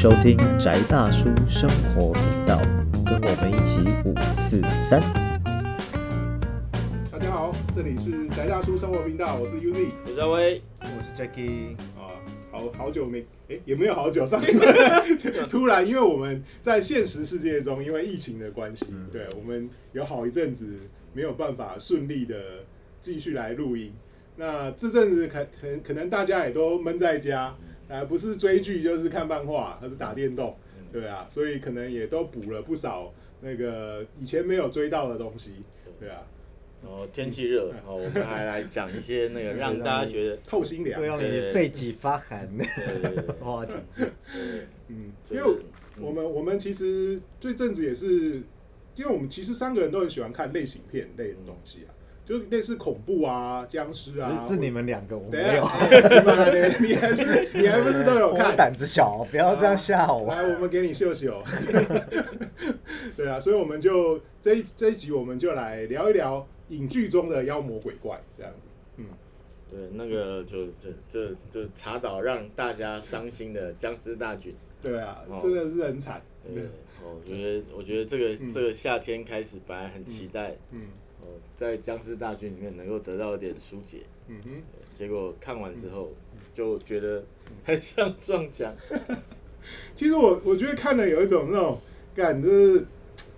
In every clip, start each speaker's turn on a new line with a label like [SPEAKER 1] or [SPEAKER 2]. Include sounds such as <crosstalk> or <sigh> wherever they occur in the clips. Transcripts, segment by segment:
[SPEAKER 1] 收听宅大叔生活频道，跟我们一起五四三。
[SPEAKER 2] 大家好，这里是宅大叔生活频道，我是 UZ
[SPEAKER 3] 我是阿威，
[SPEAKER 1] 我是 Jackie，
[SPEAKER 2] 啊，好好久没，哎、也没有好久，上一个突然，因为我们在现实世界中，因为疫情的关系，对我们有好一阵子没有办法顺利的继续来录音。那这阵子可可能可能大家也都闷在家，啊，不是追剧就是看漫画，还是打电动，对啊，所以可能也都补了不少那个以前没有追到的东西，对啊，
[SPEAKER 3] 然后天气热，然后我们还来讲一些那个让大家觉得，
[SPEAKER 2] 透心凉
[SPEAKER 1] 会，让你背脊发寒的话题。<laughs> <laughs>
[SPEAKER 2] 嗯，因为我们我们其实这阵子也是，因为我们其实三个人都很喜欢看类型片类的东西啊，就类似恐怖啊、僵尸啊。
[SPEAKER 1] 是是你们两个，我没有。
[SPEAKER 2] 你还就是你还不是都有
[SPEAKER 1] 我 <laughs>
[SPEAKER 2] 看？
[SPEAKER 1] 胆子小，不要这样吓我。
[SPEAKER 2] 来，我们给你秀秀。<laughs> 对啊，所以我们就这一这一集我们就来聊一聊影剧中的妖魔鬼怪这样子。嗯，
[SPEAKER 3] 对那个就就就就查到让大家伤心的僵尸大军，
[SPEAKER 2] 对啊
[SPEAKER 3] 哦，
[SPEAKER 2] 真的是很惨。
[SPEAKER 3] 对，哦，我觉得我觉得这个
[SPEAKER 2] 嗯
[SPEAKER 3] 这个夏天开始，本来很期待，
[SPEAKER 2] 嗯
[SPEAKER 3] 哦，在僵尸大军里面能够得到一点疏解，
[SPEAKER 2] 嗯哼。
[SPEAKER 3] 结果看完之后就觉得很像撞墙，<laughs>
[SPEAKER 2] 其实我我觉得看了有一种那种感，就是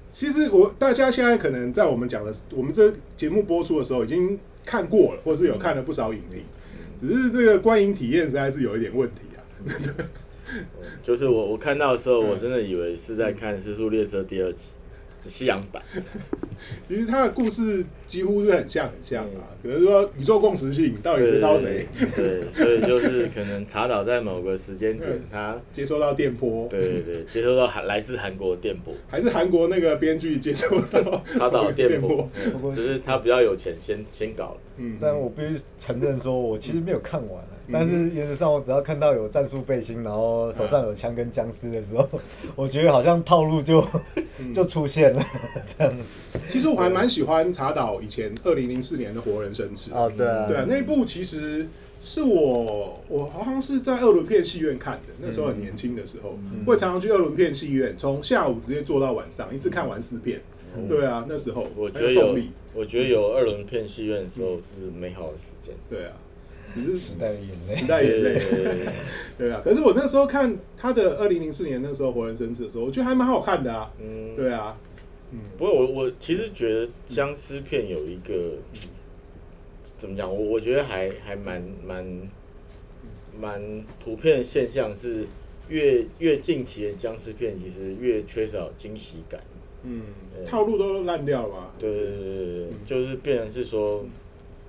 [SPEAKER 2] 其实我大家现在可能在我们讲的，我们这节目播出的时候已经看过了，或是有看了不少影评，只是这个观影体验实在是有一点问题啊。<laughs>
[SPEAKER 3] 就是我我看到的时候，我真的以为是在看《失速列车》第二集。西洋版，<laughs>
[SPEAKER 2] 其实它的故事几乎是很像很像啊，可能说宇宙共识性到底是靠谁
[SPEAKER 3] 对，所以就是可能查导在某个时间点
[SPEAKER 2] 嗯，
[SPEAKER 3] 他
[SPEAKER 2] 接收到电波，
[SPEAKER 3] 对对对接收到韩来自韩国的电波，
[SPEAKER 2] 还是韩国那个编剧接收到
[SPEAKER 3] 查导的电波只是他比较有钱，先先搞了。
[SPEAKER 2] 嗯，
[SPEAKER 4] 但我必须承认说，我其实没有看完、啊
[SPEAKER 2] 嗯
[SPEAKER 4] 但是原则上，我只要看到有战术背心，然后手上有枪跟僵尸的时候，我觉得好像套路就
[SPEAKER 2] 嗯。
[SPEAKER 4] 就出现了这样子。
[SPEAKER 2] 其实我还蛮喜欢查岛以前二零零四年的《活人生吃》
[SPEAKER 4] 哦，对啊，
[SPEAKER 2] 对啊，那一部其实是我我好像是在二轮片戏院看的，那时候很年轻的时候，
[SPEAKER 4] 嗯。
[SPEAKER 2] 会常常去二轮片戏院，从下午直接坐到晚上，一次看完四片。对啊，那时候。
[SPEAKER 3] 我觉得有我觉得有二轮片戏院的时候是美好的时间。
[SPEAKER 2] 对啊，只是
[SPEAKER 4] 时代的眼泪时。
[SPEAKER 2] 代眼泪 <laughs>
[SPEAKER 3] 对，
[SPEAKER 2] 啊。可是我那时候看他的二零零四年那时候《活人生吃》的时候，我觉得还蛮好看的啊。
[SPEAKER 3] 嗯，
[SPEAKER 2] 对啊，嗯，
[SPEAKER 3] 不过我我其实觉得僵尸片有一个怎么讲，我我觉得还还蛮蛮蛮普遍的现象是，越越近期的僵尸片其实越缺少惊喜感。
[SPEAKER 2] 嗯，套路都烂掉了吧。
[SPEAKER 3] 对对对对对就是变成是说，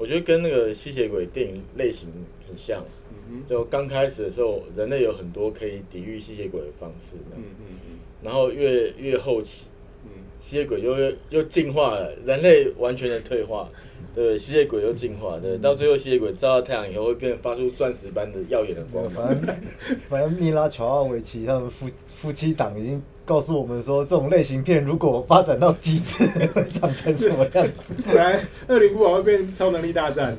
[SPEAKER 3] 我觉得跟那个吸血鬼电影类型很像。
[SPEAKER 2] 嗯
[SPEAKER 3] 就刚开始的时候，人类有很多可以抵御吸血鬼的方式，
[SPEAKER 2] 嗯嗯嗯
[SPEAKER 3] 然后越越后期，
[SPEAKER 2] 嗯
[SPEAKER 3] 吸血鬼又又又进化了，人类完全的退化，对，吸血鬼又进化，对，到最后吸血鬼照到太阳以后会变发出钻石般的耀眼的光芒。
[SPEAKER 4] 反正反正米拉乔奥维奇他们夫夫妻档已经告诉我们说，这种类型片如果发展到极致，<laughs> 会长成什么样子？
[SPEAKER 2] 嗯，本来二零五会变超能力大战。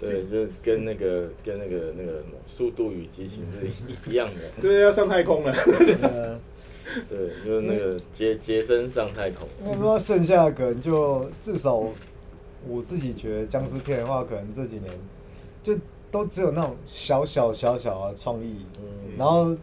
[SPEAKER 3] 对，就跟那个跟那个那个什么《速度与激情》是一一样的。
[SPEAKER 2] 就是要上太空了。
[SPEAKER 4] 呃，
[SPEAKER 3] 对，就是那个杰杰森上太空。
[SPEAKER 4] 应该说剩下的可能就至少我自己觉得僵尸片的话，可能这几年就都只有那种小小小小的创意，
[SPEAKER 3] 嗯
[SPEAKER 4] 然后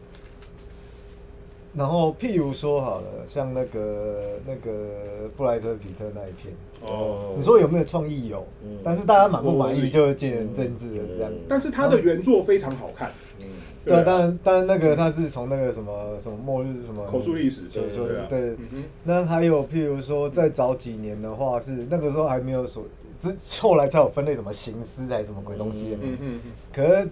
[SPEAKER 4] 然后譬如说好了，像那个那个布莱德皮特那一片，
[SPEAKER 2] 哦。
[SPEAKER 4] 你说有没有创意？有
[SPEAKER 3] 嗯，
[SPEAKER 4] 但是大家满不满意就见仁见智了这样。
[SPEAKER 2] 但是他的原作非常好看，
[SPEAKER 3] 嗯，
[SPEAKER 4] 对但但那个他是从那个什么什么末日什么
[SPEAKER 2] 口述历史，
[SPEAKER 4] 对
[SPEAKER 2] 对啊，
[SPEAKER 4] 对。对
[SPEAKER 2] 嗯哼，
[SPEAKER 4] 那还有譬如说，再早几年的话是那个时候还没有所，之后来才有分类什么行尸还是什么鬼东西的。
[SPEAKER 2] 嗯嗯。
[SPEAKER 4] 可是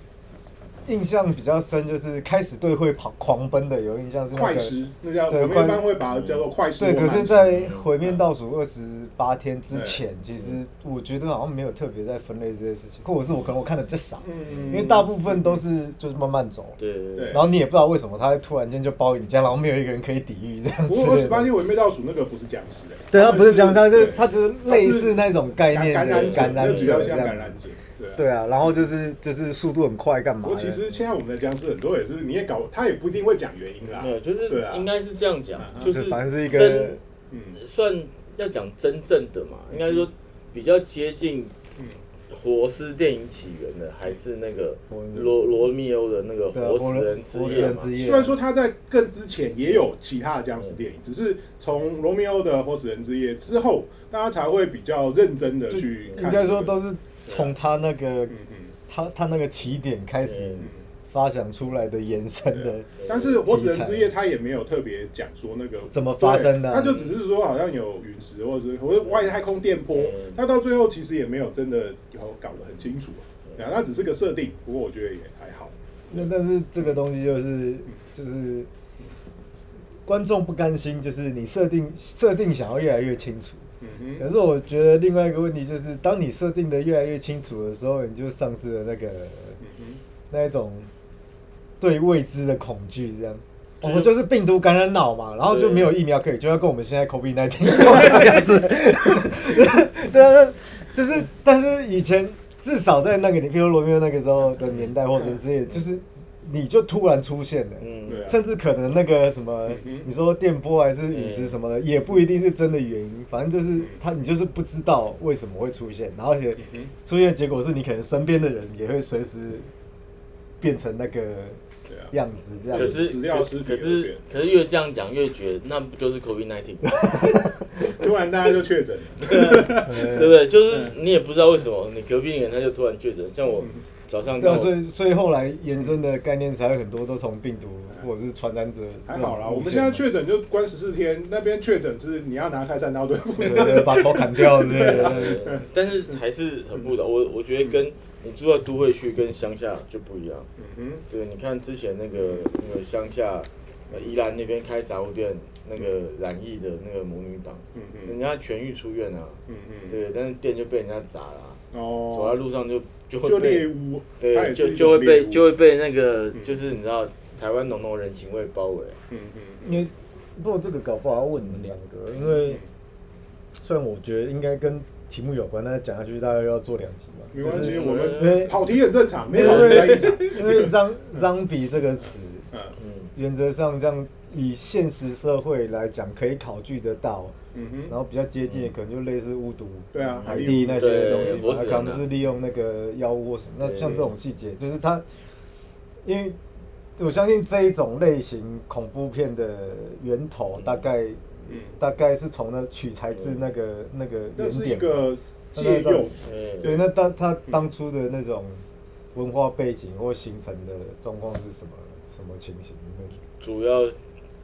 [SPEAKER 4] 印象比较深，就是开始对会跑狂奔的有印象是
[SPEAKER 2] 嗯，
[SPEAKER 4] 那个
[SPEAKER 2] 快尸，那叫
[SPEAKER 4] 对
[SPEAKER 2] 我们一般会把它叫做快尸或
[SPEAKER 4] 对，可是，在毁灭倒数二十八天之前，其实我觉得好像没有特别在分类这些事情，或者是我可能我看的最少，
[SPEAKER 2] 嗯
[SPEAKER 4] 因为大部分都是就是慢慢走，
[SPEAKER 2] 对
[SPEAKER 3] 对
[SPEAKER 4] 然后你也不知道为什么他会突然间就包你家，然后没有一个人可以抵御这样子。
[SPEAKER 2] 不过二十八天毁灭倒数那个不是僵尸的，
[SPEAKER 4] 对，他不是僵尸，他就他就是类似那种概念的
[SPEAKER 2] 感感染者，
[SPEAKER 4] 感染
[SPEAKER 2] 主要
[SPEAKER 4] 者这样
[SPEAKER 2] 像感染者。对对啊。
[SPEAKER 4] 对啊，然后就是就是速度很快，干嘛？
[SPEAKER 2] 不过其实现在我们的僵尸很多也是，你也搞，他也不一定会讲原因啦。
[SPEAKER 3] 没有，就是
[SPEAKER 2] 对啊
[SPEAKER 3] 应该是这样讲，
[SPEAKER 2] 嗯
[SPEAKER 3] 就是
[SPEAKER 4] 反正是一个
[SPEAKER 3] 真
[SPEAKER 2] 嗯
[SPEAKER 3] 算要讲真正的嘛，应该说比较接近
[SPEAKER 2] 嗯
[SPEAKER 3] 活尸电影起源的，还是那个
[SPEAKER 4] 我
[SPEAKER 3] 罗罗密欧的那个活死人之夜嘛。
[SPEAKER 4] 人之夜
[SPEAKER 2] 虽然说他在更之前也有其他的僵尸电影，只是从罗密欧的《活死人之夜》之后，大家才会比较认真的去看。
[SPEAKER 4] 应该说都是从他那个
[SPEAKER 2] 嗯嗯。
[SPEAKER 4] 他他那个起点开始
[SPEAKER 3] 嗯
[SPEAKER 4] 发想出来的延伸的，
[SPEAKER 2] 但是《活死人之夜》他也没有特别讲说那个
[SPEAKER 4] 怎么发生的啊。
[SPEAKER 2] 他就只是说好像有陨石或者是或者外太空电波
[SPEAKER 3] 嗯，
[SPEAKER 2] 他到最后其实也没有真的有搞得很清楚啊，那只是个设定，不过我觉得也还好。
[SPEAKER 4] 那但是这个东西就是就是观众不甘心，就是你设定设定想要越来越清楚。
[SPEAKER 2] 嗯，
[SPEAKER 4] 可是我觉得另外一个问题就是，当你设定的越来越清楚的时候，你就丧失了那个
[SPEAKER 2] 嗯
[SPEAKER 4] 那一种对未知的恐惧，这样。我
[SPEAKER 3] 就是
[SPEAKER 4] 们就是病毒感染脑嘛，然后就没有疫苗可以，就要跟我们现在 COVID 1 9说的样子。<laughs> 对啊，那就是，但是以前至少在那个，你比如罗密欧那个时候的年代或者之类，就是你就突然出现了，
[SPEAKER 3] 嗯，
[SPEAKER 2] 对啊
[SPEAKER 4] 甚至可能那个什么你说电波还是陨石什么的，也不一定是真的原因，反正就是他，你就是不知道为什么会出现，然后而且出现的结果是你可能身边的人也会随时变成那个样子，这样
[SPEAKER 3] 可。是可是可是越这样讲越觉得那不就是 COVID 1 9
[SPEAKER 2] 突然大家就确诊了。
[SPEAKER 3] 对不对？就是你也不知道为什么，你隔壁人他就突然确诊，像我早上
[SPEAKER 4] 对啊，所以所以后来延伸的概念才会很多都从病毒或者是传染者
[SPEAKER 2] 还好啦，我们现在确诊就关十四天，那边确诊是你要拿开山刀对付。
[SPEAKER 4] 对对，把头砍掉之类
[SPEAKER 3] 对
[SPEAKER 4] 的。
[SPEAKER 3] 但是还是很不的。我我觉得跟你住在都会区跟乡下就不一样。
[SPEAKER 2] 嗯哼
[SPEAKER 3] 对，你看之前那个那个乡下，呃宜兰那边开杂货店，那个染疫的那个母女党，
[SPEAKER 2] 嗯
[SPEAKER 3] 人家痊愈出院啊，
[SPEAKER 2] 嗯嗯，
[SPEAKER 3] 对，但是店就被人家砸了啊、
[SPEAKER 2] 哦，
[SPEAKER 3] 走在路上就就会被对，就就会被就会被那个
[SPEAKER 2] 嗯。
[SPEAKER 3] 就是你知道台湾浓浓人情味包围。
[SPEAKER 2] 嗯嗯
[SPEAKER 4] 因为不过这个搞不好要问你们两个，因为虽然我觉得应该跟题目有关，但是讲下去大概要做两集嘛。
[SPEAKER 2] 没关系，
[SPEAKER 4] 就是
[SPEAKER 2] 我们跑题很正常，没
[SPEAKER 4] 因
[SPEAKER 2] 跑题在一
[SPEAKER 4] 为
[SPEAKER 2] 场。<laughs>
[SPEAKER 4] 因为 “zom zombie” 这个词，原则上这样以现实社会来讲，可以考据得到，
[SPEAKER 2] 嗯哼，
[SPEAKER 4] 然后比较接近的可能就类似巫毒、
[SPEAKER 2] 对啊
[SPEAKER 4] 海地那些东西嘛，
[SPEAKER 3] 活死人啊。
[SPEAKER 4] 它可能是利用那个妖物或什么。那像这种细节，就是他，因为我相信这一种类型恐怖片的源头，大概
[SPEAKER 2] 嗯，
[SPEAKER 4] 大概是从那取材自那个那个
[SPEAKER 2] 那是一
[SPEAKER 4] 原点嘛
[SPEAKER 2] 个借用，
[SPEAKER 3] 哎
[SPEAKER 4] 对，那当他当初的那种文化背景或形成的状况是什么什么情形？
[SPEAKER 3] 主要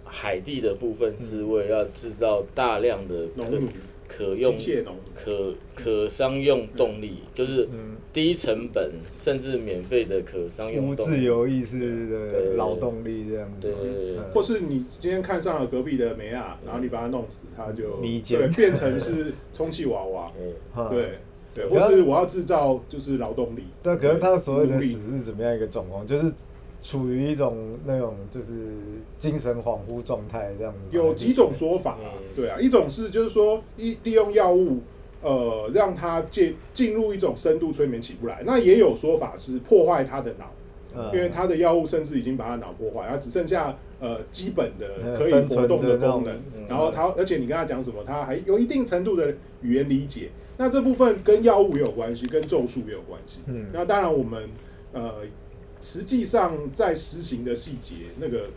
[SPEAKER 3] 海地的部分是为了要制造大量的可可用
[SPEAKER 2] 机械农
[SPEAKER 3] 可可商用动力，就是
[SPEAKER 4] 嗯。
[SPEAKER 3] 低成本甚至免费的可商用动力。
[SPEAKER 4] 自由意识的
[SPEAKER 3] 对
[SPEAKER 4] 劳动力这样子。
[SPEAKER 3] 对对对对。
[SPEAKER 4] 嗯。
[SPEAKER 2] 或是你今天看上了隔壁的梅亚，然后你把它弄死，它就
[SPEAKER 4] 迷奸。
[SPEAKER 2] 对变成是充气娃娃，<laughs> 对。对，
[SPEAKER 4] 可是
[SPEAKER 2] 或是我要制造就是劳动力，
[SPEAKER 4] 对，可是他所谓的死是怎么样一个状况？就是处于一种那种就是精神恍惚状态这样子。
[SPEAKER 2] 有几种说法啊
[SPEAKER 3] 嗯，
[SPEAKER 2] 对啊，一种是就是说利利用药物，呃，让他进进入一种深度催眠起不来，那也有说法是破坏他的脑，
[SPEAKER 4] 嗯，
[SPEAKER 2] 因为他的药物甚至已经把他脑破坏，然后只剩下呃基本的
[SPEAKER 4] 嗯
[SPEAKER 2] 可以活动
[SPEAKER 4] 的
[SPEAKER 2] 功能。
[SPEAKER 3] 嗯，
[SPEAKER 2] 然后他而且你跟他讲什么，他还有一定程度的语言理解，那这部分跟药物也有关系，跟咒术也有关系。
[SPEAKER 4] 嗯。
[SPEAKER 2] 那当然我们呃实际上在实行的细节，那个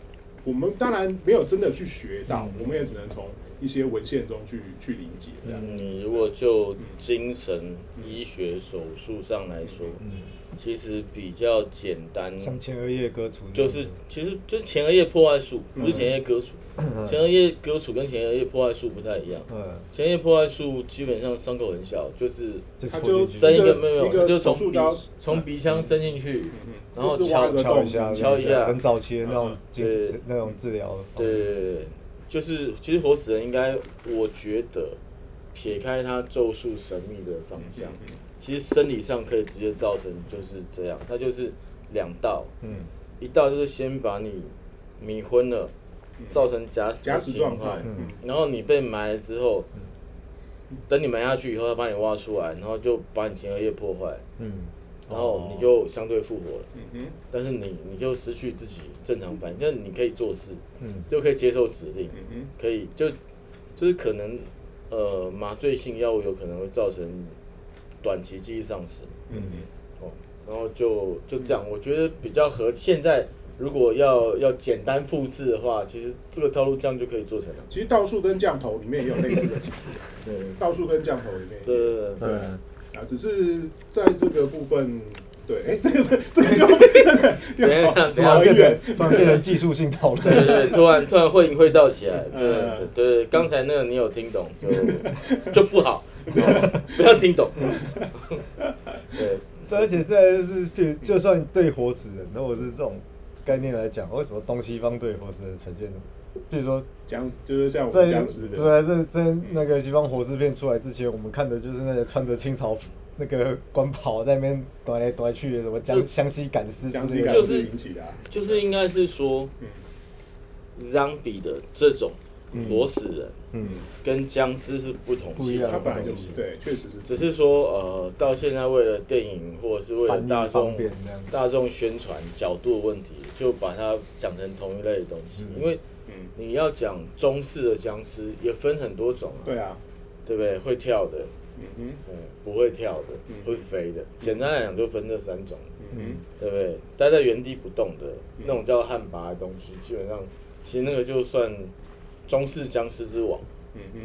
[SPEAKER 2] 我们当然没有真的去学到，
[SPEAKER 4] 嗯。
[SPEAKER 2] 我们也只能从一些文献中去去理解这样。
[SPEAKER 3] 你如果就精神医学手术上来说，
[SPEAKER 4] 嗯，
[SPEAKER 3] 其实比较简单，
[SPEAKER 4] 像前额叶割除，
[SPEAKER 3] 就是其实就是前额叶破坏术，不是前额叶割除。
[SPEAKER 4] 嗯。
[SPEAKER 3] 前额叶割除跟前额叶破坏术不太一样。
[SPEAKER 4] 嗯，
[SPEAKER 3] 前额叶破坏术基本上伤口很小，就是
[SPEAKER 4] 就
[SPEAKER 2] 他就
[SPEAKER 3] 伸一
[SPEAKER 2] 一个
[SPEAKER 3] 个没有没有，
[SPEAKER 2] 一个
[SPEAKER 3] 就从鼻从鼻腔伸进去，
[SPEAKER 2] 嗯
[SPEAKER 3] 然后
[SPEAKER 2] 就是挖个洞
[SPEAKER 4] 敲一下，
[SPEAKER 3] 敲一下。
[SPEAKER 4] 很早期的那种
[SPEAKER 3] 对。
[SPEAKER 4] 神那种治疗方
[SPEAKER 3] 对
[SPEAKER 4] 式。
[SPEAKER 3] 对对对，就是其实活死人应该，我觉得撇开他咒术神秘的方向，其实生理上可以直接造成就是这样，它就是两道，
[SPEAKER 4] 嗯。
[SPEAKER 3] 一道就是先把你迷昏了，造成假死的
[SPEAKER 2] 假死状态
[SPEAKER 3] 然后你被埋了之后，等你埋下去以后，他把你挖出来，然后就把你前额叶破坏，
[SPEAKER 4] 嗯
[SPEAKER 3] 然后你就相对复活了。
[SPEAKER 2] 嗯哼，
[SPEAKER 3] 但是你你就失去自己正常反应，但你可以做事，
[SPEAKER 4] 嗯
[SPEAKER 3] 就可以接受指令，
[SPEAKER 2] 嗯
[SPEAKER 3] 可以就就是可能呃麻醉性药物有可能会造成短期记忆丧失，
[SPEAKER 2] 哼，嗯
[SPEAKER 3] 哦，然后就就这样，我觉得比较合现在如果要要简单复制的话，其实这个套路这样就可以做成了。
[SPEAKER 2] 其实倒数跟降头里面也有类似的技术，<laughs>
[SPEAKER 3] 对
[SPEAKER 2] 倒数跟降头里面
[SPEAKER 3] 对对
[SPEAKER 2] 啊，只是在这个部分，对，哎，这个这个要 <laughs>
[SPEAKER 3] 等一下
[SPEAKER 2] 跑很远，
[SPEAKER 4] 突然变成技术性讨论。
[SPEAKER 3] 对对对，突然突然会会到起来，对对
[SPEAKER 2] 嗯
[SPEAKER 3] 对对，刚才那个你有听懂就就不好，哦不要听懂。对，<laughs>
[SPEAKER 4] 而且再就是，譬如就算对活死人，如果是这种概念来讲，为什么东西方对活死人呈现的？比如说
[SPEAKER 2] 僵就是像我
[SPEAKER 4] 在
[SPEAKER 2] 们僵尸的，
[SPEAKER 4] 对啊，在在那个西方活尸片出来之前，我们看的就是那些穿着清朝那个官袍在那边踱来踱去的，什么
[SPEAKER 3] 就
[SPEAKER 4] 江湘西赶尸之
[SPEAKER 2] 僵尸
[SPEAKER 4] 类的。
[SPEAKER 3] 就是
[SPEAKER 2] 引起的啊，
[SPEAKER 3] 就是应该是说
[SPEAKER 2] 嗯
[SPEAKER 3] ，zombie 的这种活死人
[SPEAKER 4] 嗯，
[SPEAKER 3] 跟僵尸是不同
[SPEAKER 4] 不一样
[SPEAKER 2] 它本来
[SPEAKER 3] 的
[SPEAKER 2] 对，确实是，
[SPEAKER 3] 只是说呃，到现在为了电影或者是为了大众大众宣传角度的问题，就把它讲成同一类的东西，
[SPEAKER 4] 嗯。
[SPEAKER 3] 因为
[SPEAKER 2] 嗯，
[SPEAKER 3] 你要讲中式的僵尸也分很多种啊，
[SPEAKER 2] 对啊，
[SPEAKER 3] 对不对？会跳的，
[SPEAKER 2] 嗯哼，
[SPEAKER 3] 嗯，不会跳的，
[SPEAKER 2] 嗯。
[SPEAKER 3] 会飞的，简单来讲就分这三种，
[SPEAKER 2] 嗯哼，
[SPEAKER 3] 对不对？待在原地不动的那种叫旱魃的东西，基本上其实那个就算中式僵尸之王，
[SPEAKER 2] 嗯哼，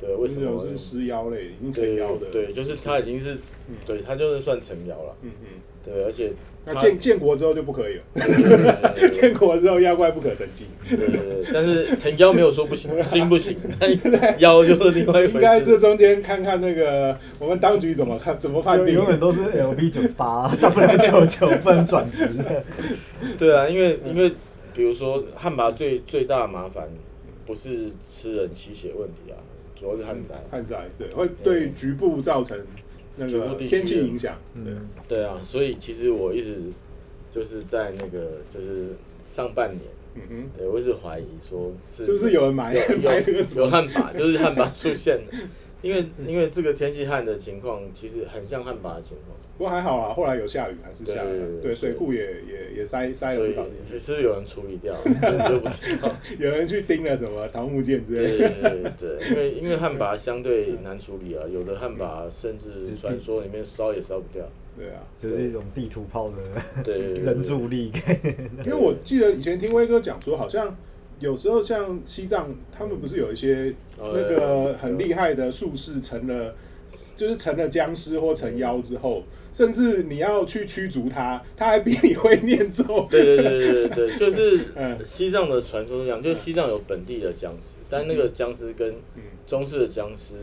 [SPEAKER 3] 对，为什么？
[SPEAKER 2] 是尸妖类，已经成妖的，
[SPEAKER 3] 对，就是他已经是，对他就是算成妖了，
[SPEAKER 2] 嗯哼。
[SPEAKER 3] 对，而且他
[SPEAKER 2] 那建建国之后就不可以了，<laughs> 建国之后妖怪不可成精，
[SPEAKER 3] 对对对，但是成妖没有说不行，<laughs> 精不行，<laughs> 但妖就是另外一
[SPEAKER 2] 应该。这中间看看那个我们当局怎么看怎么判定。
[SPEAKER 4] 永永远都是 LV 九十八，上不了九九，不能转职。
[SPEAKER 3] 对啊，因为因为比如说旱魃最最大的麻烦不是吃人吸血问题啊，主要是旱灾。
[SPEAKER 2] 旱灾对会对局部造成那
[SPEAKER 3] 局部地区
[SPEAKER 2] 个天气影响，对，
[SPEAKER 4] 嗯，
[SPEAKER 3] 对啊，所以其实我一直就是在那个就是上半年，
[SPEAKER 2] 嗯哼，
[SPEAKER 3] 对我一直怀疑说是
[SPEAKER 2] 是不是有人买
[SPEAKER 3] 有
[SPEAKER 2] 买那个什么？
[SPEAKER 3] 有有旱魃，就是汉巴出现了，因为因为这个天气旱的情况其实很像旱魃的情况，
[SPEAKER 2] 不过还好啦，后来有下雨还是下雨了，
[SPEAKER 3] 对
[SPEAKER 2] 水库也也也塞塞了
[SPEAKER 3] 所以
[SPEAKER 2] 不少进去，
[SPEAKER 3] 是不是有人处理掉，<laughs> 不知道。<laughs>
[SPEAKER 2] 有人去盯了什么桃木剑之
[SPEAKER 3] 对
[SPEAKER 2] 类的，
[SPEAKER 3] 对对，因为因为旱魃相对难处理啊，有的旱魃甚至传说里面烧也烧不掉。
[SPEAKER 2] 对啊。
[SPEAKER 4] 就是一种地图炮的 <laughs> 人助力。
[SPEAKER 2] 因为我记得以前听威哥讲说，好像有时候像西藏，他们不是有一些
[SPEAKER 3] 哦
[SPEAKER 2] 那个很厉害的术士成了，就是成了僵尸或成妖之后，甚至你要去驱逐他，他还比你会念咒。
[SPEAKER 3] 对对对对对对，<laughs> 就是
[SPEAKER 2] 嗯。
[SPEAKER 3] 西藏的传说是这样，就是西藏有本地的僵尸，但那个僵尸跟
[SPEAKER 2] 嗯。
[SPEAKER 3] 中式的僵尸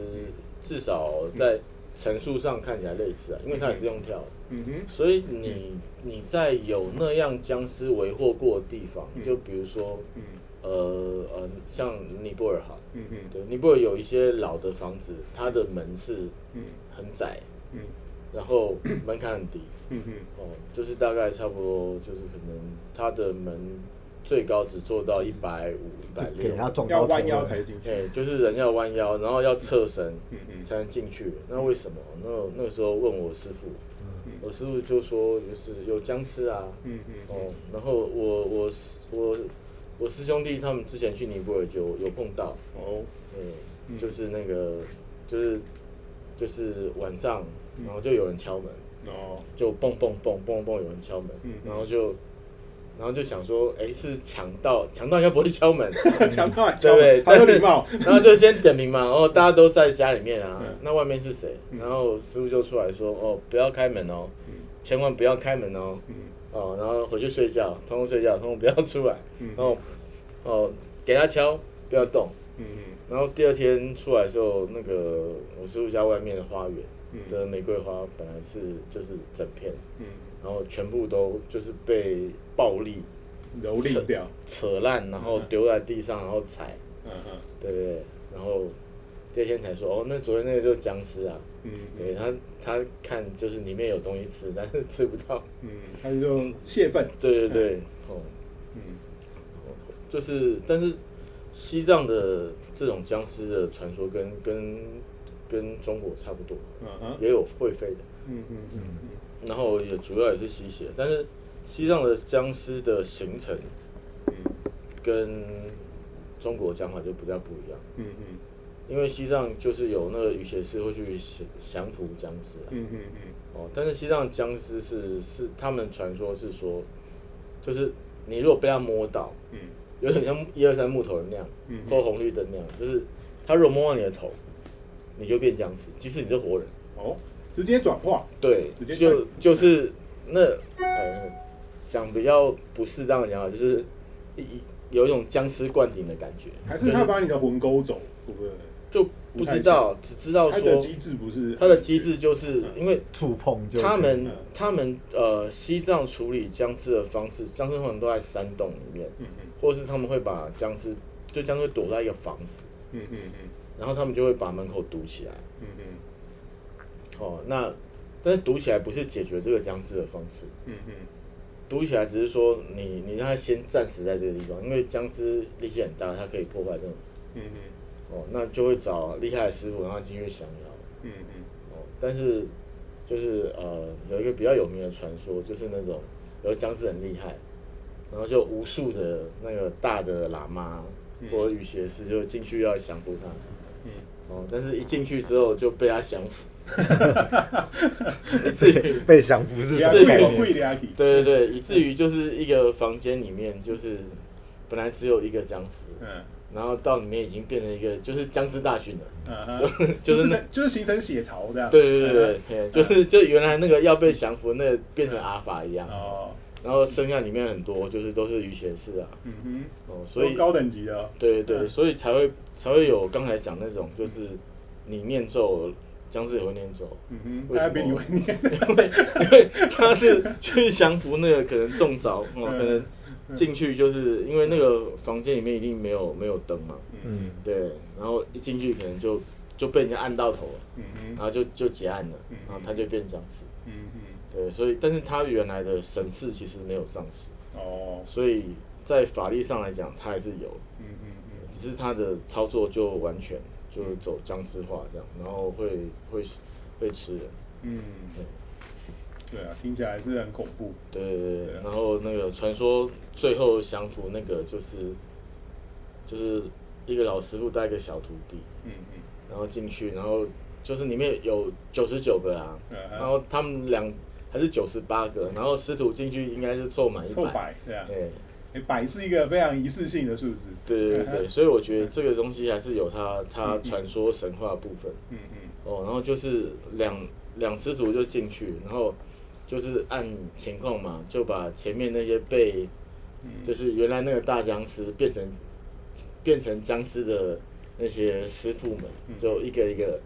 [SPEAKER 3] 至少在陈述上看起来类似啊，因为它也是用跳的。
[SPEAKER 2] 嗯哼，
[SPEAKER 3] 所以你你在有那样僵尸为祸过的地方，
[SPEAKER 2] 嗯。
[SPEAKER 3] 就比如说
[SPEAKER 2] 嗯
[SPEAKER 3] 呃呃，像尼泊尔哈，
[SPEAKER 2] 嗯嗯，
[SPEAKER 3] 对，尼泊尔有一些老的房子，它的门是
[SPEAKER 2] 嗯
[SPEAKER 3] 很窄，
[SPEAKER 2] 嗯
[SPEAKER 3] 然后门槛很低，
[SPEAKER 2] 嗯哼，
[SPEAKER 3] 哦，就是大概差不多，就是可能它的门最高只做到一百五、一百六
[SPEAKER 2] 要弯腰才进去。
[SPEAKER 3] 哎，就是人要弯腰，然后要侧身
[SPEAKER 2] 嗯嗯
[SPEAKER 3] 才能进去。那为什么？那那个时候问我师傅，我师傅就说就是有僵尸啊，
[SPEAKER 2] 嗯嗯
[SPEAKER 3] 哦，然后我我我我师兄弟他们之前去尼泊尔就有碰到，
[SPEAKER 2] 哦，
[SPEAKER 3] 嗯，就是那个就是就是晚上，然后就有人敲门，
[SPEAKER 2] 哦，
[SPEAKER 3] 就蹦蹦蹦蹦蹦有人敲门。
[SPEAKER 2] 嗯，
[SPEAKER 3] 然后就然后就想说，哎，是强盗，强盗应该不会敲门，<laughs>
[SPEAKER 2] 强盗还
[SPEAKER 3] 对不对？
[SPEAKER 2] 很有礼貌。<laughs>
[SPEAKER 3] 然后就先点名嘛，然后大家都在家里面啊
[SPEAKER 2] 嗯，
[SPEAKER 3] 那外面是谁？然后师傅就出来说，哦，不要开门哦，千万不要开门哦，
[SPEAKER 2] 嗯
[SPEAKER 3] 哦，然后回去睡觉，通通睡觉，通通不要出来，
[SPEAKER 2] 嗯
[SPEAKER 3] 然后哦给他敲，不要动。
[SPEAKER 2] 嗯
[SPEAKER 3] 然后第二天出来的时候，那个我师傅家外面的花园
[SPEAKER 2] 嗯
[SPEAKER 3] 的玫瑰花本来是就是整片，
[SPEAKER 2] 嗯
[SPEAKER 3] 然后全部都就是被暴力
[SPEAKER 2] 嗯，蹂躏掉。
[SPEAKER 3] 扯烂，然后丢在地上，然后踩，
[SPEAKER 2] 嗯嗯
[SPEAKER 3] 对不对？然后第二天才说，哦，那昨天那个就是僵尸啊，
[SPEAKER 2] 嗯
[SPEAKER 3] 对他他看就是里面有东西吃，<laughs> 但是吃不到，
[SPEAKER 2] 嗯，他就泄愤。
[SPEAKER 3] 对对对，哦，
[SPEAKER 2] 嗯。
[SPEAKER 3] 就是但是西藏的这种僵尸的传说跟跟跟中国差不多，
[SPEAKER 2] 嗯哼。
[SPEAKER 3] 也有会飞的。
[SPEAKER 2] 嗯嗯嗯。
[SPEAKER 3] 然后也主要也是吸血，但是西藏的僵尸的形成
[SPEAKER 2] 嗯。
[SPEAKER 3] 跟中国讲法就比较不一样，
[SPEAKER 2] 嗯嗯
[SPEAKER 3] 因为西藏就是有那个雨鞋师会去降降服僵尸啊，
[SPEAKER 2] 嗯嗯
[SPEAKER 3] 哦，但是西藏僵尸是是他们传说是说，就是你如果被他摸到，
[SPEAKER 2] 嗯。
[SPEAKER 3] 有点像一二三木头人那样，
[SPEAKER 2] 嗯
[SPEAKER 3] 或红绿灯那样，就是他如果摸到你的头，你就变僵尸，即使你是活人。
[SPEAKER 2] 哦，直接转化，
[SPEAKER 3] 对
[SPEAKER 2] 直接，
[SPEAKER 3] 就
[SPEAKER 2] 看
[SPEAKER 3] 就是那呃，讲比较不适当的讲法，就是一有一种僵尸灌顶的感觉，
[SPEAKER 2] 还是他把你的魂勾走，对不会？
[SPEAKER 3] 就不知道，只知道说
[SPEAKER 2] 它的机制不是
[SPEAKER 3] 它的机制就是因为
[SPEAKER 4] 触碰就
[SPEAKER 3] 他们
[SPEAKER 2] 嗯
[SPEAKER 3] 他们呃西藏处理僵尸的方式，僵尸通常都在山洞里面，
[SPEAKER 2] 嗯
[SPEAKER 3] 或者是他们会把僵尸就僵尸躲在一个房子，
[SPEAKER 2] 嗯嗯嗯
[SPEAKER 3] 然后他们就会把门口堵起来。
[SPEAKER 2] 嗯嗯
[SPEAKER 3] 哦，那但是堵起来不是解决这个僵尸的方式，
[SPEAKER 2] 嗯嗯
[SPEAKER 3] 堵起来只是说你你让他先暂时在这个地方，因为僵尸力气很大，它可以破坏这种。
[SPEAKER 2] 嗯
[SPEAKER 3] 哦，那就会找厉害的师傅然后进去降妖。
[SPEAKER 2] 嗯嗯
[SPEAKER 3] 哦，但是就是呃有一个比较有名的传说，就是那种有个僵尸很厉害，然后就无数的那个大的喇嘛
[SPEAKER 2] 嗯
[SPEAKER 3] 或者雨邪师就进去要降服他。
[SPEAKER 2] 嗯
[SPEAKER 3] 哦，但是一进去之后就被他降服，<laughs> 以至于
[SPEAKER 4] 被降服是
[SPEAKER 2] 嗯，
[SPEAKER 3] 至于
[SPEAKER 4] 什么概念？
[SPEAKER 2] 贵的体，
[SPEAKER 3] 对对对，以至于就是一个房间里面就是本来只有一个僵尸，
[SPEAKER 2] 嗯
[SPEAKER 3] 然后到里面已经变成一个就是僵尸大军了。
[SPEAKER 2] 嗯
[SPEAKER 3] 就
[SPEAKER 2] 是就是形成血槽这样，
[SPEAKER 3] 对对对就是就原来那个要被降服那个变成阿法一样，
[SPEAKER 2] 哦，
[SPEAKER 3] 然后剩下里面很多就是都是鱼血士啊，
[SPEAKER 2] 嗯哼，
[SPEAKER 3] 哦，所以
[SPEAKER 2] 都高等级的哦，
[SPEAKER 3] 对对对，
[SPEAKER 2] 嗯
[SPEAKER 3] 所以才会才会有刚才讲那种就是你念咒，僵尸也会念咒，
[SPEAKER 2] 嗯哼，
[SPEAKER 3] 为什么
[SPEAKER 2] 他比你会念，<laughs>
[SPEAKER 3] 因为因为他是去降服那个可能中招哦，
[SPEAKER 2] 嗯
[SPEAKER 3] 可能进去就是因为那个房间里面一定没有没有灯嘛，
[SPEAKER 4] 嗯，
[SPEAKER 3] 对，然后一进去可能就就被人家按到头了，
[SPEAKER 2] 嗯
[SPEAKER 3] 然，后就就结案了
[SPEAKER 2] 嗯，
[SPEAKER 3] 然后他就变僵尸。
[SPEAKER 2] 嗯哼，
[SPEAKER 3] 对，所以但是他原来的神识其实没有丧失，
[SPEAKER 2] 哦，
[SPEAKER 3] 所以在法律上来讲，他还是有，
[SPEAKER 2] 嗯嗯嗯，
[SPEAKER 3] 只是他的操作就完全就是走僵尸化这样，然后会会会吃人，
[SPEAKER 2] 嗯，对啊，听起来还是很恐怖，
[SPEAKER 3] 对对对
[SPEAKER 2] 对啊。
[SPEAKER 3] 然后那个传说最后降服那个就是就是一个老师傅带一个小徒弟，
[SPEAKER 2] 嗯嗯。
[SPEAKER 3] 然后进去，然后就是里面有九十九个啊，
[SPEAKER 2] 嗯
[SPEAKER 3] 然后他们两还是九十八个，然后师徒进去应该是凑满一
[SPEAKER 2] 凑
[SPEAKER 3] 百，
[SPEAKER 2] 百对啊，
[SPEAKER 3] 对。
[SPEAKER 2] 诶百是一个非常仪式性的数字，
[SPEAKER 3] 对对对，所以我觉得这个东西还是有它它
[SPEAKER 2] 嗯
[SPEAKER 3] 传说神话的部分
[SPEAKER 2] 嗯嗯
[SPEAKER 3] 哦。然后就是两两师徒就进去，然后就是按情况嘛，就把前面那些被
[SPEAKER 2] 嗯。
[SPEAKER 3] 就是原来那个大僵尸变成变成僵尸的那些师傅们，
[SPEAKER 2] 嗯。
[SPEAKER 3] 就一个一个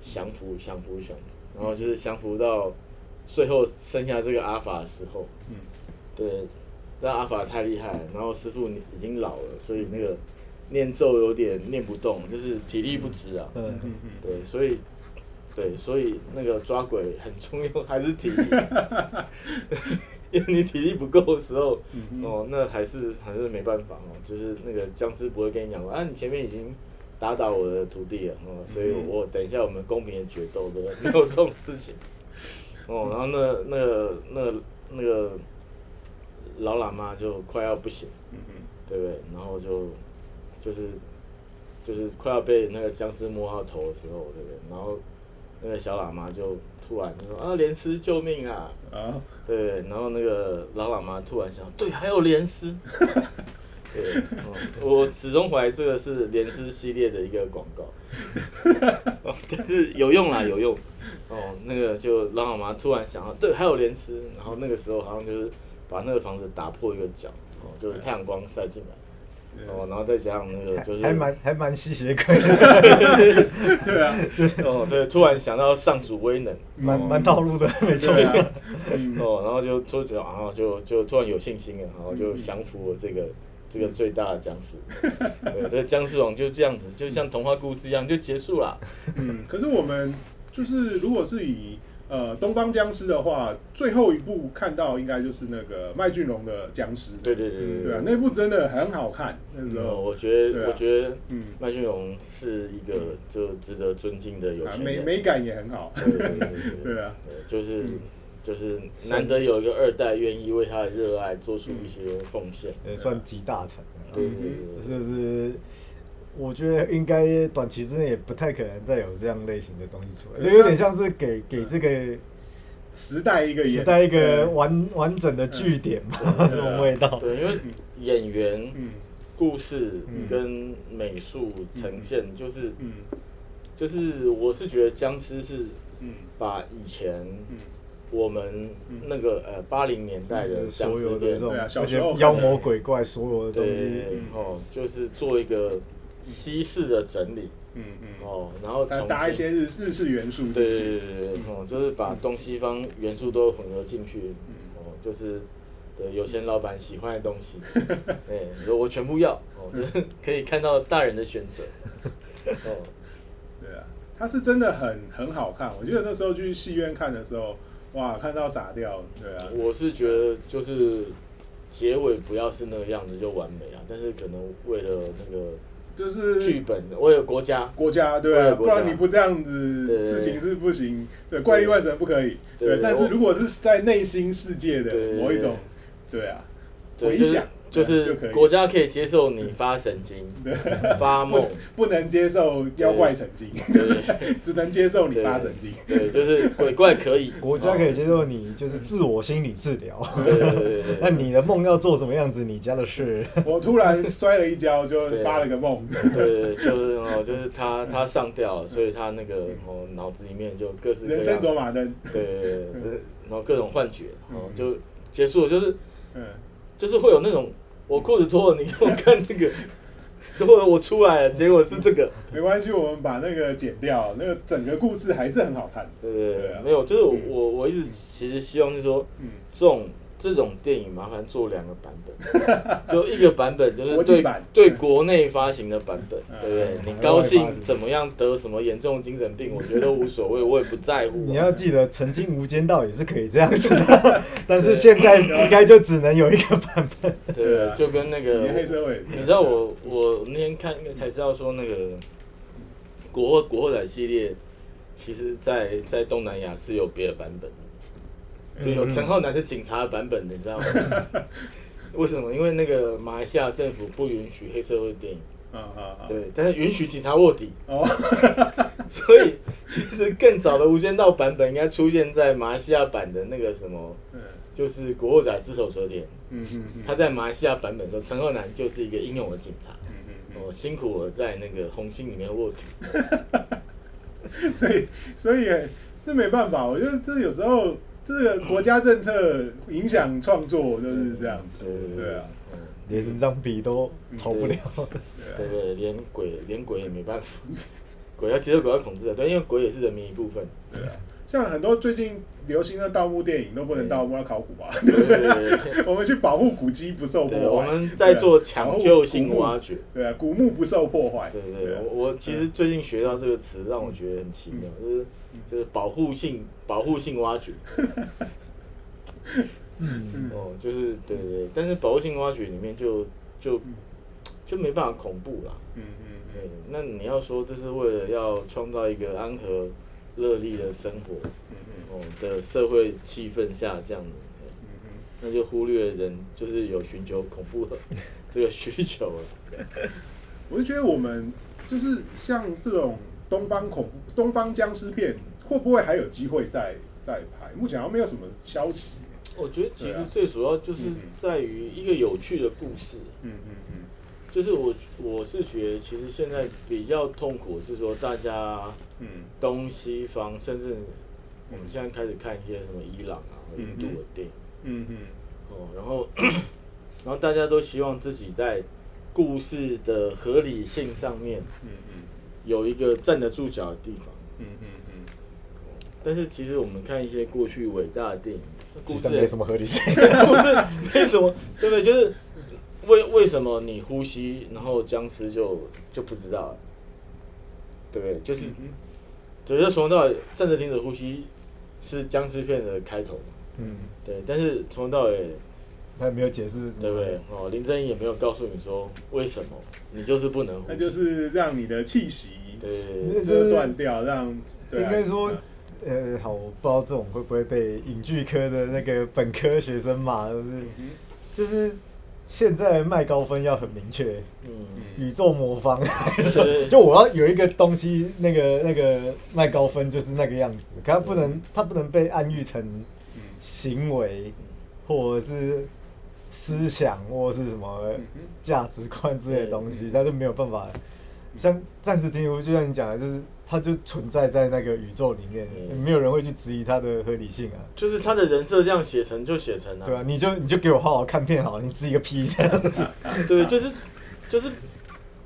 [SPEAKER 3] 降服降服降服，然后就是降服到最后剩下这个阿法的时候，
[SPEAKER 2] 嗯。
[SPEAKER 3] 对，但阿法太厉害，然后师傅已经老了，所以那个念咒有点念不动，就是体力不支啊。对，所以对，所以那个抓鬼很重要，还是体力，<laughs> 因为你体力不够的时候，
[SPEAKER 2] 嗯
[SPEAKER 3] 哦，那还是还是没办法哦，就是那个僵尸不会跟你讲说啊，你前面已经打倒我的徒弟了哦，所以
[SPEAKER 2] 嗯
[SPEAKER 3] 我等一下我们公平的决斗的，没有这种事情。哦，然后那那个那个那个老喇嘛就快要不行，
[SPEAKER 2] 嗯嗯
[SPEAKER 3] 对不对？然后就就是就是快要被那个僵尸摸到头的时候，对不对？然后那个小喇嘛就突然就说啊，莲师救命啊！
[SPEAKER 2] 啊，
[SPEAKER 3] 对，然后那个老喇嘛突然想，对，还有莲师。对，哦我始终怀疑这个是莲师系列的一个广告，哦，但是有用啦，有用。哦，那个就老喇嘛突然想到，对，还有莲师，然后那个时候好像就是把那个房子打破一个角，哦，就是太阳光晒进来，哦，然后再加上那个就是
[SPEAKER 4] 还蛮还蛮吸血鬼的，<laughs>
[SPEAKER 2] 对啊，
[SPEAKER 3] 哦，对，突然想到上主威能，
[SPEAKER 4] 蛮
[SPEAKER 3] 哦
[SPEAKER 4] 蛮套路的，没错
[SPEAKER 2] 对。啊，嗯
[SPEAKER 3] 哦，然后就突然，然后就就突然有信心了，然后就降服了这个这个最大的僵尸。<laughs> 对，这个僵尸王就这样子，就像童话故事一样就结束了。
[SPEAKER 2] 嗯，可是我们就是如果是以呃，东方僵尸的话，最后一部看到应该就是那个麦浚龙的僵尸。
[SPEAKER 3] 对对对对
[SPEAKER 2] 对啊，那部真的很好看。那时
[SPEAKER 3] 呃
[SPEAKER 2] 候，
[SPEAKER 3] 我觉得，我觉得
[SPEAKER 2] 嗯，
[SPEAKER 3] 麦浚龙是一个就值得尊敬的有
[SPEAKER 2] 啊
[SPEAKER 3] 钱人。
[SPEAKER 2] 美美感也很好。
[SPEAKER 3] 对对对对 <laughs>
[SPEAKER 2] 对啊，
[SPEAKER 3] 对，就是
[SPEAKER 2] 嗯
[SPEAKER 3] 就是难得有一个二代愿意为他的热爱做出一些奉献。
[SPEAKER 4] 也算集大成了。
[SPEAKER 3] 对对
[SPEAKER 2] 嗯
[SPEAKER 3] 对对
[SPEAKER 4] 是不是？我觉得应该短期之内也不太可能再有这样类型的东西出来，就有点像是给给这个
[SPEAKER 2] 时代一个
[SPEAKER 4] 时代一个完完整的据点嘛，<laughs> 这种味道。
[SPEAKER 3] 对，因为演员、
[SPEAKER 2] 嗯。
[SPEAKER 3] 故事
[SPEAKER 2] 嗯。
[SPEAKER 3] 跟美术呈现，就是
[SPEAKER 2] 嗯。
[SPEAKER 3] 就是我是觉得僵尸是
[SPEAKER 2] 嗯。
[SPEAKER 3] 把以前
[SPEAKER 2] 嗯。
[SPEAKER 3] 我们那个呃八零年代的僵
[SPEAKER 4] 所
[SPEAKER 3] 尸片
[SPEAKER 4] 有的这种
[SPEAKER 2] 对啊小
[SPEAKER 4] 那些
[SPEAKER 2] 时候
[SPEAKER 4] 妖魔鬼怪，所有的东西，
[SPEAKER 3] 哦，就是做一个西式的整理。
[SPEAKER 2] 嗯嗯，
[SPEAKER 3] 哦，然后
[SPEAKER 2] 搭一些日日式元素。
[SPEAKER 3] 对对对对对，哦，就是把东西方元素都混合进去，哦，就是对有钱老板喜欢的东西，<laughs> 哎，我全部要，哦，就是可以看到大人的选择，哦，
[SPEAKER 2] 对啊，它是真的很很好看。我记得那时候去戏院看的时候，哇，看到傻掉。对啊，
[SPEAKER 3] 我是觉得就是结尾不要是那个样子就完美了，但是可能为了那个
[SPEAKER 2] 就是
[SPEAKER 3] 剧本，为了国家，
[SPEAKER 2] 国家对啊，
[SPEAKER 3] 为了国家
[SPEAKER 2] 不然你不这样
[SPEAKER 3] 对
[SPEAKER 2] 子，
[SPEAKER 3] 对
[SPEAKER 2] 事情是不行。对，怪力乱神不可以。对，但是如果是在内心世界的某一种，对啊，回想
[SPEAKER 3] 就是国家可以接受你发神经、发梦，
[SPEAKER 2] 不能接受妖怪神经，
[SPEAKER 3] 对 <laughs>
[SPEAKER 2] 只能接受你
[SPEAKER 3] 对
[SPEAKER 2] 发神经。
[SPEAKER 3] 对，就是鬼怪可以，<laughs>
[SPEAKER 4] 国家可以接受你就是自我心理治疗。
[SPEAKER 3] 对对对 <laughs>
[SPEAKER 4] 那你的梦要做什么样子，你家的事。
[SPEAKER 2] 我突然摔了一跤，就发了个梦。
[SPEAKER 3] 对，就是哦，就是他他上吊了，所以他那个哦脑子里面就各式各
[SPEAKER 2] 人生
[SPEAKER 3] 样，
[SPEAKER 2] 走马灯。
[SPEAKER 3] 对对对对，然后各种幻觉，哦就结束了，就是
[SPEAKER 2] 嗯，
[SPEAKER 3] 就是会有那种我裤子脱了，你给我看这个，<laughs> 如果我出来了，结果是这个，
[SPEAKER 2] 没关系，我们把那个剪掉，那个整个故事还是很好看。
[SPEAKER 3] 对对
[SPEAKER 2] 对啊，
[SPEAKER 3] 没有，就是我我我一直其实希望是说，
[SPEAKER 2] 嗯，
[SPEAKER 3] 这种这种电影麻烦做两个版本，<laughs> 就一个版本就是对对国内发行的版本，
[SPEAKER 2] 嗯
[SPEAKER 3] 对不对？
[SPEAKER 2] 嗯
[SPEAKER 3] 你高兴怎么样得什么严重精神病，我觉得无所谓，我也不在乎。
[SPEAKER 4] 你要记得，曾经《无间道》也是可以这样子的，<laughs> 但是现在应该就只能有一个版本。
[SPEAKER 3] 对就跟那个
[SPEAKER 2] 你黑社会
[SPEAKER 3] 你知道我我那天看才知道说那个国货国货仔系列，其实在在东南亚是有别的版本的，就有陈浩南是警察的版本的，你知道吗？<laughs> 为什么？因为那个马来西亚政府不允许黑社会电影，
[SPEAKER 2] 啊啊啊！
[SPEAKER 3] 对，但是允许警察卧底，
[SPEAKER 2] 哦，<laughs> <laughs>
[SPEAKER 3] 所以其实更早的《无间道》版本应该出现在马来西亚版的那个什么，
[SPEAKER 2] 嗯
[SPEAKER 3] 就是《古惑仔之手遮天》。
[SPEAKER 2] 嗯嗯嗯，
[SPEAKER 3] 他在马来西亚版本的时候，陈浩南就是一个英勇的警察。
[SPEAKER 2] 嗯嗯
[SPEAKER 3] 哦，辛苦我在那个红星里面卧底。
[SPEAKER 2] 嗯，所以所以这没办法，我觉得这有时候这个国家政策影响创作就是这样子。
[SPEAKER 3] 对
[SPEAKER 2] 对啊，
[SPEAKER 3] 嗯
[SPEAKER 4] 连张笔都逃不了。
[SPEAKER 3] 对对，连鬼连鬼也没办法，鬼要接受鬼要统治的，对，因为鬼也是人民一部分。
[SPEAKER 2] 对啊，像很多最近流行的盗墓电影都不能盗墓，要考古吧。
[SPEAKER 3] 对对 <laughs>
[SPEAKER 2] 我们去保护古迹不受，破坏。
[SPEAKER 3] 我们在做抢救性挖
[SPEAKER 2] 掘。对啊，古墓不受破坏。
[SPEAKER 3] 对对我我其实最近学到这个词，让我觉得很奇妙，就是就是保护性保护性挖掘。<laughs>
[SPEAKER 4] 嗯，
[SPEAKER 3] 哦，就是对对对，但是保护性挖掘里面就就就没办法恐怖啦。
[SPEAKER 2] 嗯嗯
[SPEAKER 3] 对，那你要说这是为了要创造一个安和乐利的生活，哦的社会气氛下这样子，
[SPEAKER 2] 嗯嗯
[SPEAKER 3] 那就忽略了人就是有寻求恐怖的 <laughs> 这个需求了。<laughs>
[SPEAKER 2] 我就觉得我们就是像这种东方恐怖、东方僵尸片，会不会还有机会再再拍？目前好像没有什么消息。
[SPEAKER 3] 我觉得其实最主要就是在于一个有趣的故事，
[SPEAKER 2] 嗯嗯嗯
[SPEAKER 3] 就是我我是觉得其实现在比较痛苦是说大家
[SPEAKER 2] 嗯
[SPEAKER 3] 东西方，甚至我们现在开始看一些什么伊朗啊、
[SPEAKER 2] 嗯
[SPEAKER 3] 印度的电影。
[SPEAKER 2] 嗯嗯
[SPEAKER 3] 哦，然后 <clears throat> 然后大家都希望自己在故事的合理性上面
[SPEAKER 2] 嗯嗯
[SPEAKER 3] 有一个站得住脚的地方。
[SPEAKER 2] 嗯嗯嗯
[SPEAKER 3] 但是其实我们看一些过去伟大的电影，故事
[SPEAKER 4] 其实没什么合理性。
[SPEAKER 3] 故事为什么对不对？就是为为什么你呼吸，然后僵尸就就不知道了，对不对？就是
[SPEAKER 2] 嗯
[SPEAKER 3] 只是从头到尾站着停止呼吸，是僵尸片的开头，
[SPEAKER 4] 嗯，
[SPEAKER 3] 对，但是从头到尾，
[SPEAKER 4] 他也没有解释，
[SPEAKER 3] 对不对？哦，林正英也没有告诉你说为什么你就是不能呼吸，
[SPEAKER 2] 那就是让你的气息
[SPEAKER 3] 对。
[SPEAKER 2] 遮断掉，让
[SPEAKER 4] 应该说，呃，好，我不知道这种会不会被影剧科的那个本科学生骂，就是
[SPEAKER 2] 嗯
[SPEAKER 4] 就是现在卖高分要很明确，
[SPEAKER 3] 嗯，
[SPEAKER 4] 宇宙魔方，<laughs> 就我要有一个东西，那个那个卖高分就是那个样子，可它不能它不能被暗喻成
[SPEAKER 2] 嗯
[SPEAKER 4] 行为或者是思想或者是什么价值观之类的东西，它就没有办法。像暂时听，就像你讲的，就是它就存在在那个宇宙里面，
[SPEAKER 3] 嗯
[SPEAKER 4] 没有人会去质疑它的合理性啊。
[SPEAKER 3] 就是他的人设这样写成就写成啊，
[SPEAKER 4] 对啊，你就你就给我好好看片好了，你质疑个屁这样。<laughs>
[SPEAKER 3] 对，就是就是，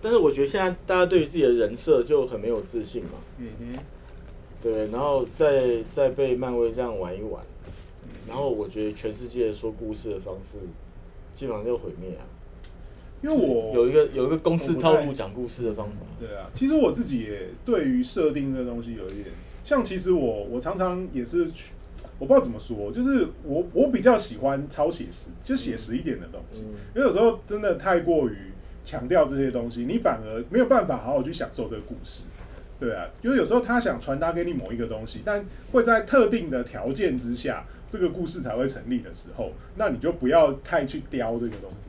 [SPEAKER 3] 但是我觉得现在大家对于自己的人设就很没有自信嘛，
[SPEAKER 2] 嗯哼，
[SPEAKER 3] 对，然后再再被漫威这样玩一玩，然后我觉得全世界说故事的方式基本上就毁灭啊。
[SPEAKER 2] 因为我
[SPEAKER 3] 有一个有一个公式套路讲故事的方法，
[SPEAKER 2] 对啊，其实我自己也对于设定这东西有一点，像其实我我常常也是去，我不知道怎么说，就是我我比较喜欢超写实，就写实一点的东西，
[SPEAKER 3] 嗯
[SPEAKER 2] 因为有时候真的太过于强调这些东西，你反而没有办法好好去享受这个故事。对啊，就是有时候他想传达给你某一个东西，但会在特定的条件之下，这个故事才会成立的时候，那你就不要太去雕这个东西。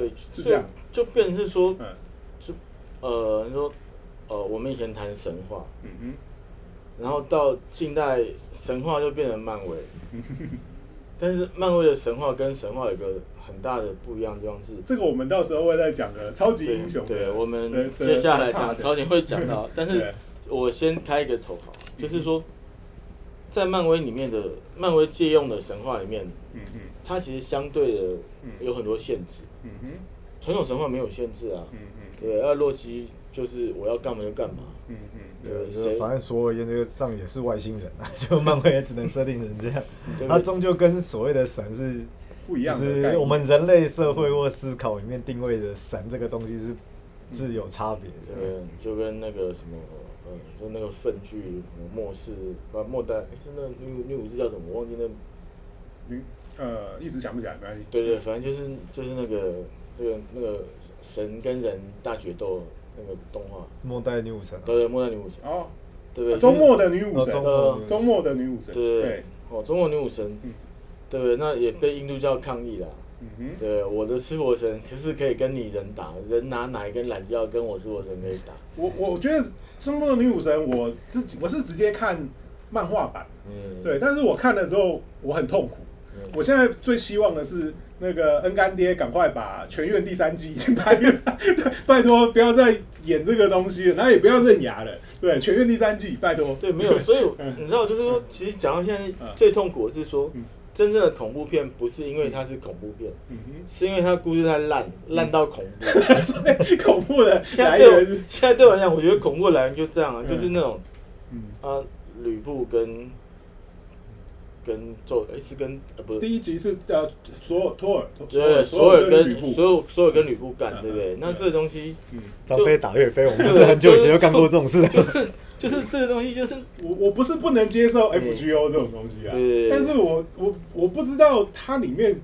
[SPEAKER 3] 对，
[SPEAKER 2] 是这样。
[SPEAKER 3] 就就变成是说，
[SPEAKER 2] 嗯。
[SPEAKER 3] 就呃，你说呃，我们以前谈神话，
[SPEAKER 2] 嗯哼，
[SPEAKER 3] 然后到近代神话就变成漫威，<laughs> 但是漫威的神话跟神话有个很大的不一样的地方是，
[SPEAKER 2] 这个我们到时候会再讲的超级英雄的。
[SPEAKER 3] 对，我们接下来讲超点会讲到，<laughs> 但是我先开一个头好，就是说，在漫威里面的漫威借用的神话里面，
[SPEAKER 2] 嗯嗯
[SPEAKER 3] 它其实相对的
[SPEAKER 2] 嗯。
[SPEAKER 3] 有很多限制，
[SPEAKER 2] 嗯哼。
[SPEAKER 3] 传统神话没有限制啊，
[SPEAKER 2] 嗯嗯
[SPEAKER 3] 对，那洛基就是我要干嘛就干嘛，
[SPEAKER 2] 嗯嗯，
[SPEAKER 3] 对，谁
[SPEAKER 4] 反正所有研究上也是外星人啊，<laughs> 就漫威也只能设定成这样。
[SPEAKER 3] 对。
[SPEAKER 4] 它终究跟所谓的神是
[SPEAKER 2] 不一样
[SPEAKER 4] 就
[SPEAKER 2] 的
[SPEAKER 4] 是我们人类社会或思考里面定位的神这个东西是是有差别的。
[SPEAKER 3] 对，就跟那个什么，呃，就那个粪剧，什么末世，不末代，诶是那个女女武士叫什么？我忘记那，
[SPEAKER 2] 女呃一直想不起来，没关系。
[SPEAKER 3] 对对，反正就是就是那个那个那个神跟人大决斗那个动画，
[SPEAKER 4] 末代女武神、啊，
[SPEAKER 3] 对对，末代女武神，
[SPEAKER 2] 哦，
[SPEAKER 3] 对不对？
[SPEAKER 2] 周末的女武神，
[SPEAKER 4] 哦周末
[SPEAKER 3] 呃
[SPEAKER 2] 周末的女武神，
[SPEAKER 3] 对对哦，周末女武神
[SPEAKER 2] 嗯，
[SPEAKER 3] 对不对？那也被印度教抗议了。
[SPEAKER 2] 嗯哼，
[SPEAKER 3] 对，我的湿火神可是可以跟你人打，人拿哪一根懒觉跟我湿火神可以打？
[SPEAKER 2] 我我觉得周末的女武神，我自己我是直接看漫画版，
[SPEAKER 3] 嗯，
[SPEAKER 2] 对，但是我看的时候我很痛苦。
[SPEAKER 3] 嗯。
[SPEAKER 2] 我现在最希望的是那个恩干爹赶快把《全院》第三季已经拍了，<laughs> 对拜托不要再演这个东西了，然后也不要认牙了。对，《全院》第三季，拜托。
[SPEAKER 3] 对，没有，所以
[SPEAKER 2] 嗯。
[SPEAKER 3] 你知道，就是说，其实讲到现在
[SPEAKER 2] 嗯。
[SPEAKER 3] 最痛苦的是说
[SPEAKER 2] 嗯，
[SPEAKER 3] 真正的恐怖片不是因为它是恐怖片，
[SPEAKER 2] 嗯
[SPEAKER 3] 是因为它的故事太烂，烂到恐怖。<laughs>
[SPEAKER 2] 所以恐怖的来源，
[SPEAKER 3] 现在对我来讲，我觉得恐怖的来源就这样就是那种
[SPEAKER 2] 嗯，
[SPEAKER 3] 啊，吕布跟跟纣，哎，是跟呃不是，
[SPEAKER 2] 第一集是呃索尔托尔，
[SPEAKER 3] 对，
[SPEAKER 2] 索
[SPEAKER 3] 所有
[SPEAKER 2] 跟吕布，
[SPEAKER 3] 跟所有所有跟吕布干，
[SPEAKER 2] 嗯
[SPEAKER 3] 对不对？
[SPEAKER 2] 嗯
[SPEAKER 3] 那这个东西
[SPEAKER 2] 嗯，
[SPEAKER 4] 张飞打岳飞，我们 <laughs> 不是很久以前就干过这种事。
[SPEAKER 3] 就是就是这个东西就是
[SPEAKER 2] 我我不是不能接受 FGO 这种东西啊，
[SPEAKER 3] 对。
[SPEAKER 2] 但是我我我不知道它里面，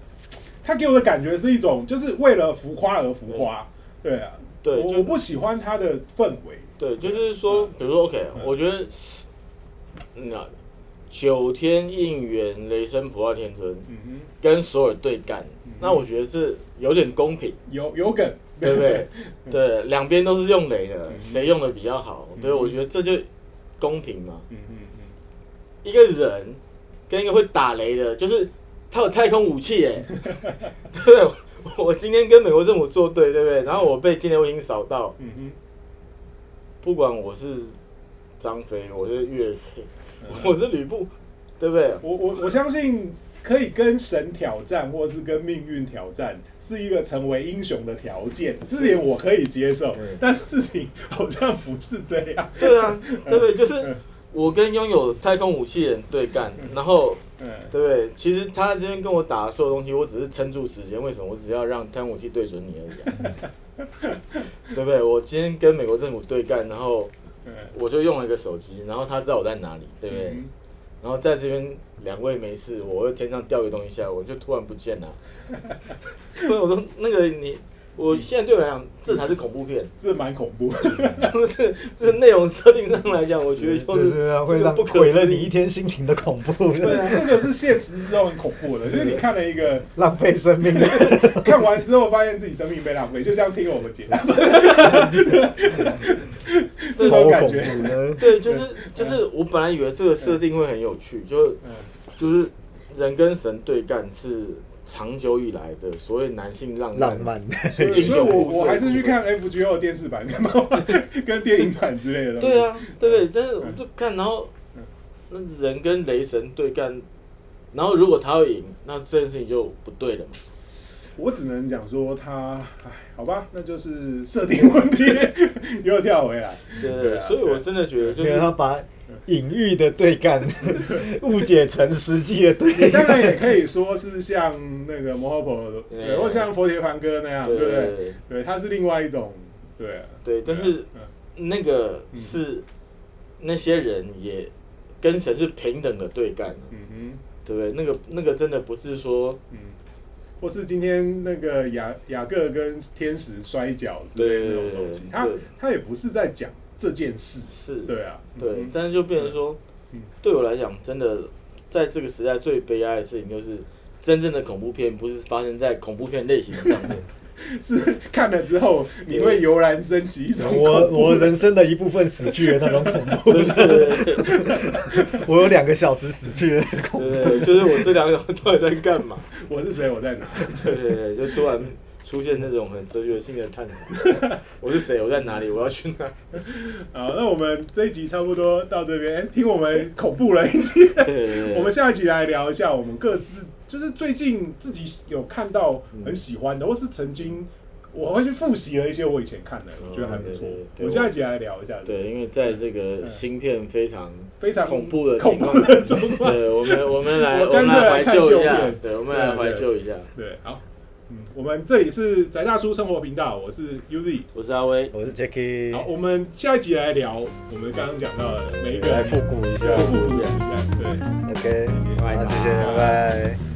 [SPEAKER 2] 它给我的感觉是一种就是为了浮夸而浮夸，对。啊，
[SPEAKER 3] 对
[SPEAKER 2] 我我不喜欢它的氛围，
[SPEAKER 3] 对，就是说，比如说，OK，
[SPEAKER 2] 嗯。
[SPEAKER 3] 我觉得是那九天应援雷声普化天尊
[SPEAKER 2] 嗯哼，
[SPEAKER 3] 跟索尔对干
[SPEAKER 2] 嗯，
[SPEAKER 3] 那我觉得这有点公平，
[SPEAKER 2] 有有梗，
[SPEAKER 3] 对不对？<laughs> 对，两边都是用雷的，
[SPEAKER 2] 嗯
[SPEAKER 3] 谁用的比较好？对，
[SPEAKER 2] 嗯
[SPEAKER 3] 我觉得这就公平嘛。
[SPEAKER 2] 嗯嗯
[SPEAKER 3] 一个人跟一个会打雷的，就是他有太空武器，哎，<laughs> 对，我今天跟美国政府作对，对不对？然后我被今天卫星扫到，不管我是张飞，我是岳飞，
[SPEAKER 2] 嗯 <laughs>
[SPEAKER 3] 我是吕布，对不对？
[SPEAKER 2] 我我我相信可以跟神挑战，或是跟命运挑战，是一个成为英雄的条件，这点我可以接受
[SPEAKER 3] 嗯。
[SPEAKER 2] 但事情好像不是这样。
[SPEAKER 3] 对啊，对不对？<laughs> 就是
[SPEAKER 2] 嗯
[SPEAKER 3] 我跟拥有太空武器的人对干，然后
[SPEAKER 2] 嗯
[SPEAKER 3] 对不对？其实他这边跟我打的所有东西，我只是撑住时间，为什么？我只是要让太空武器对准你而已、啊，<laughs> 对不对？我今天跟美国政府对干，然后
[SPEAKER 2] 嗯
[SPEAKER 3] 我就用了一个手机，然后他知道我在哪里，对不对？
[SPEAKER 2] 嗯
[SPEAKER 3] 然后在这边两位没事，我会天上掉个东西下来，我就突然不见了。<laughs> 对，我说那个你，我现在对我来讲，这才是恐怖片，
[SPEAKER 2] 这蛮恐怖。<laughs>
[SPEAKER 3] 就是这个内容设定上来讲，我觉得就
[SPEAKER 4] 就是是会让
[SPEAKER 3] 这个不
[SPEAKER 4] 毁了你一天心情的恐怖，
[SPEAKER 2] 对啊，这个是现实之中很恐怖的，就是你看了一个，<laughs>
[SPEAKER 4] 浪费生命。<laughs>
[SPEAKER 2] 看完之后发现自己生命被浪费，就像听我们节目，这种感觉。
[SPEAKER 3] 对，就是就是我本来以为这个设定会很有趣，就
[SPEAKER 2] 嗯
[SPEAKER 3] 就是人跟神对干是长久以来的所谓男性浪
[SPEAKER 1] 浪漫，
[SPEAKER 2] 所以，所以我我还是去看 FGO 的电视版跟 <laughs> 跟电影版之类的。
[SPEAKER 3] 对啊，对不对？但是我就看，然后那人跟雷神对干，然后如果他会赢，那这件事情就不对了嘛。
[SPEAKER 2] 我只能讲说他，哎，好吧，那就是设定问题，又跳回来。
[SPEAKER 3] 对对所以我真的觉得就是
[SPEAKER 4] 他把隐喻的对干 <laughs> 误解成实际的对
[SPEAKER 2] 你当。然也可以说是像那个摩诃婆，对，
[SPEAKER 3] 对
[SPEAKER 2] 或像佛铁梵哥那样，对。
[SPEAKER 3] 对
[SPEAKER 2] 不对？
[SPEAKER 3] 对
[SPEAKER 2] 对，它是另外一种，对啊。
[SPEAKER 3] 对，但是
[SPEAKER 2] 嗯。
[SPEAKER 3] 那个是那些人也跟神是平等的对干，
[SPEAKER 2] 嗯哼，
[SPEAKER 3] 对不对？那个那个真的不是说
[SPEAKER 2] 嗯，或是今天那个雅雅各跟天使摔跤之类的那种东西，他他也不是在讲这件事，
[SPEAKER 3] 是。
[SPEAKER 2] 对啊，
[SPEAKER 3] 对
[SPEAKER 2] 嗯，
[SPEAKER 3] 但是就变成说
[SPEAKER 2] 嗯，
[SPEAKER 3] 对我来讲，真的在这个时代最悲哀的事情就是，真正的恐怖片不是发生在恐怖片类型上面，<laughs>
[SPEAKER 2] 是看了之后你会油然升起一种 <laughs>
[SPEAKER 4] 我我人生的一部分死去的那种恐怖，
[SPEAKER 3] 对 <laughs> 对对。对
[SPEAKER 4] 我有两个小时死去的恐怖。
[SPEAKER 3] 对对，就是我这两个到底在干嘛？
[SPEAKER 2] 我是谁，我在哪？
[SPEAKER 3] 对对对，就突然出现那种很哲学性的探讨，<laughs> 我是谁？我在哪里？我要去哪？
[SPEAKER 2] 好，那我们这一集差不多到这边，哎听我们恐怖了一集。<laughs> <laughs> 我们下一集来聊一下我们各自，就是最近自己有看到很喜欢的，或是曾经我会去复习了一些我以前看的，我觉得还不错我下一集来聊一下。
[SPEAKER 3] 对，因为在这个芯片非常
[SPEAKER 2] 非常
[SPEAKER 3] 恐怖的
[SPEAKER 2] 恐怖的中。
[SPEAKER 3] 对我们，我们来，
[SPEAKER 2] 我
[SPEAKER 3] 我们来怀旧一下，对，我们来怀旧一下。
[SPEAKER 2] 对，好，嗯，我们这里是宅大叔生活频道，我是 UZ。
[SPEAKER 3] 我是阿威，
[SPEAKER 4] 我是 Jacky，
[SPEAKER 2] 好，我们下一集来聊我们刚刚讲到的每一个
[SPEAKER 4] 来复古一下。
[SPEAKER 2] 复古一下，对。
[SPEAKER 4] OK，
[SPEAKER 2] 谢谢
[SPEAKER 4] 好，谢谢，拜拜。